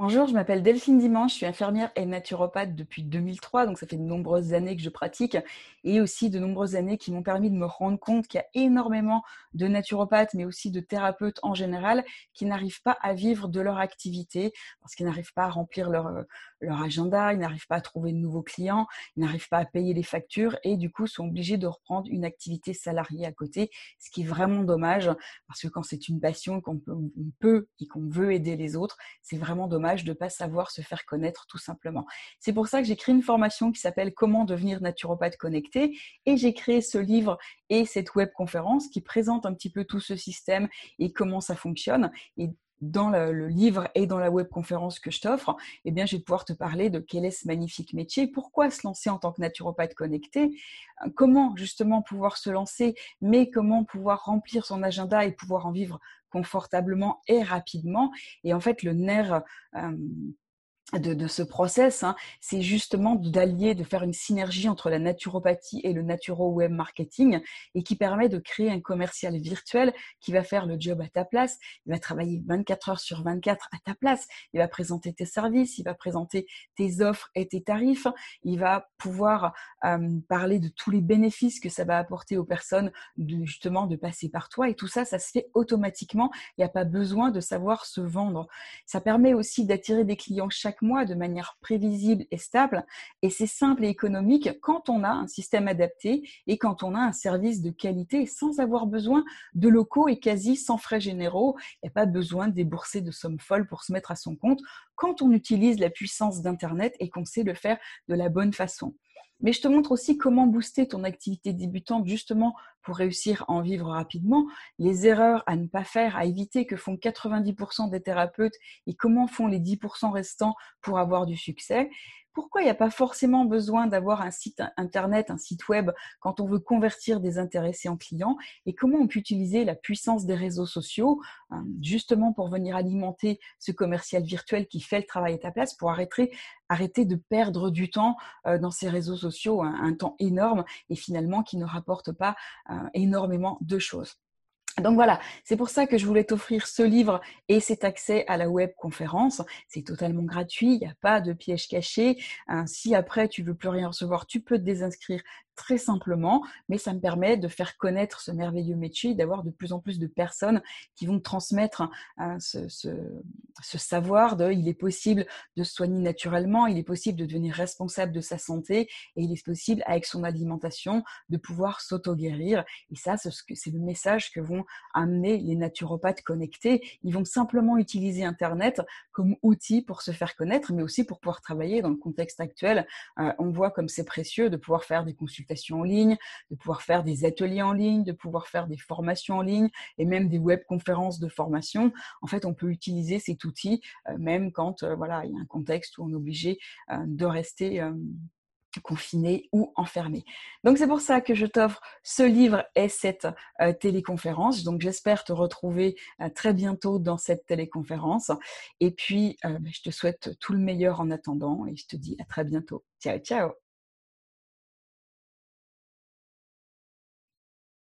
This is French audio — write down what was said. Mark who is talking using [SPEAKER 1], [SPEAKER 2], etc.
[SPEAKER 1] Bonjour, je m'appelle Delphine Dimanche, je suis infirmière et naturopathe depuis 2003, donc ça fait de nombreuses années que je pratique et aussi de nombreuses années qui m'ont permis de me rendre compte qu'il y a énormément de naturopathes, mais aussi de thérapeutes en général, qui n'arrivent pas à vivre de leur activité parce qu'ils n'arrivent pas à remplir leur, leur agenda, ils n'arrivent pas à trouver de nouveaux clients, ils n'arrivent pas à payer les factures et du coup sont obligés de reprendre une activité salariée à côté, ce qui est vraiment dommage parce que quand c'est une passion qu'on peut, peut et qu'on veut aider les autres, c'est vraiment dommage de ne pas savoir se faire connaître tout simplement. C'est pour ça que j'ai créé une formation qui s'appelle Comment devenir naturopathe connecté et j'ai créé ce livre et cette web conférence qui présente un petit peu tout ce système et comment ça fonctionne. Dans le, livre et dans la web conférence que je t'offre, eh bien, je vais pouvoir te parler de quel est ce magnifique métier, pourquoi se lancer en tant que naturopathe connecté, comment justement pouvoir se lancer, mais comment pouvoir remplir son agenda et pouvoir en vivre confortablement et rapidement. Et en fait, le nerf euh, de, ce process, hein, c'est justement d'allier, de faire une synergie entre la naturopathie et le naturo-web marketing et qui permet de créer un commercial virtuel qui va faire le job à ta place. Il va travailler 24 heures sur 24 à ta place. Il va présenter tes services, il va présenter tes offres et tes tarifs. Il va pouvoir euh, parler de tous les bénéfices que ça va apporter aux personnes de, justement de passer par toi. Et tout ça, ça se fait automatiquement. Il n'y a pas besoin de savoir se vendre. Ça permet aussi d'attirer des clients chaque mois de manière prévisible et stable. Et c'est simple et économique quand on a un système adapté et quand on a un service de qualité sans avoir besoin de locaux et quasi sans frais généraux. Il n'y a pas besoin de débourser de sommes folles pour se mettre à son compte quand on utilise la puissance d'Internet et qu'on sait le faire de la bonne façon. Mais je te montre aussi comment booster ton activité débutante justement pour réussir à en vivre rapidement, les erreurs à ne pas faire, à éviter que font 90% des thérapeutes et comment font les 10% restants pour avoir du succès pourquoi il n'y a pas forcément besoin d'avoir un site internet, un site web quand on veut convertir des intéressés en clients? Et comment on peut utiliser la puissance des réseaux sociaux euh, justement pour venir alimenter ce commercial virtuel qui fait le travail à ta place pour arrêter, arrêter de perdre du temps euh, dans ces réseaux sociaux, un, temps énorme et finalement qui ne rapporte pas euh, énormément de choses? Donc voilà, c'est pour ça que je voulais t'offrir ce livre et cet accès à la web conférence. C'est totalement gratuit, il n'y a pas de piège caché. Hein, si après tu veux plus rien recevoir, tu peux te désinscrire très simplement, mais ça me permet de faire connaître ce merveilleux métier, d'avoir de plus en plus de personnes qui vont transmettre hein, ce, savoir de il est possible de se soigner naturellement, il est possible de devenir responsable de sa santé et il est possible avec son alimentation de pouvoir s'auto-guérir. Et ça, c'est le message que vont amener les naturopathes connectés. Ils vont simplement utiliser Internet comme outil pour se faire connaître, mais aussi pour pouvoir travailler dans le contexte actuel. Euh, on voit comme c'est précieux de pouvoir faire des consultations en ligne, de pouvoir faire des ateliers en ligne, de pouvoir faire des formations en ligne et même des webconférences de formation. En fait, on peut utiliser cet outil euh, même quand euh, voilà, il y a un contexte où on est obligé de rester confiné ou enfermé. Donc c'est pour ça que je t'offre ce livre et cette téléconférence. Donc j'espère te retrouver très bientôt dans cette téléconférence. Et puis ben, je te souhaite tout le meilleur en attendant et je te dis à très bientôt. Ciao ciao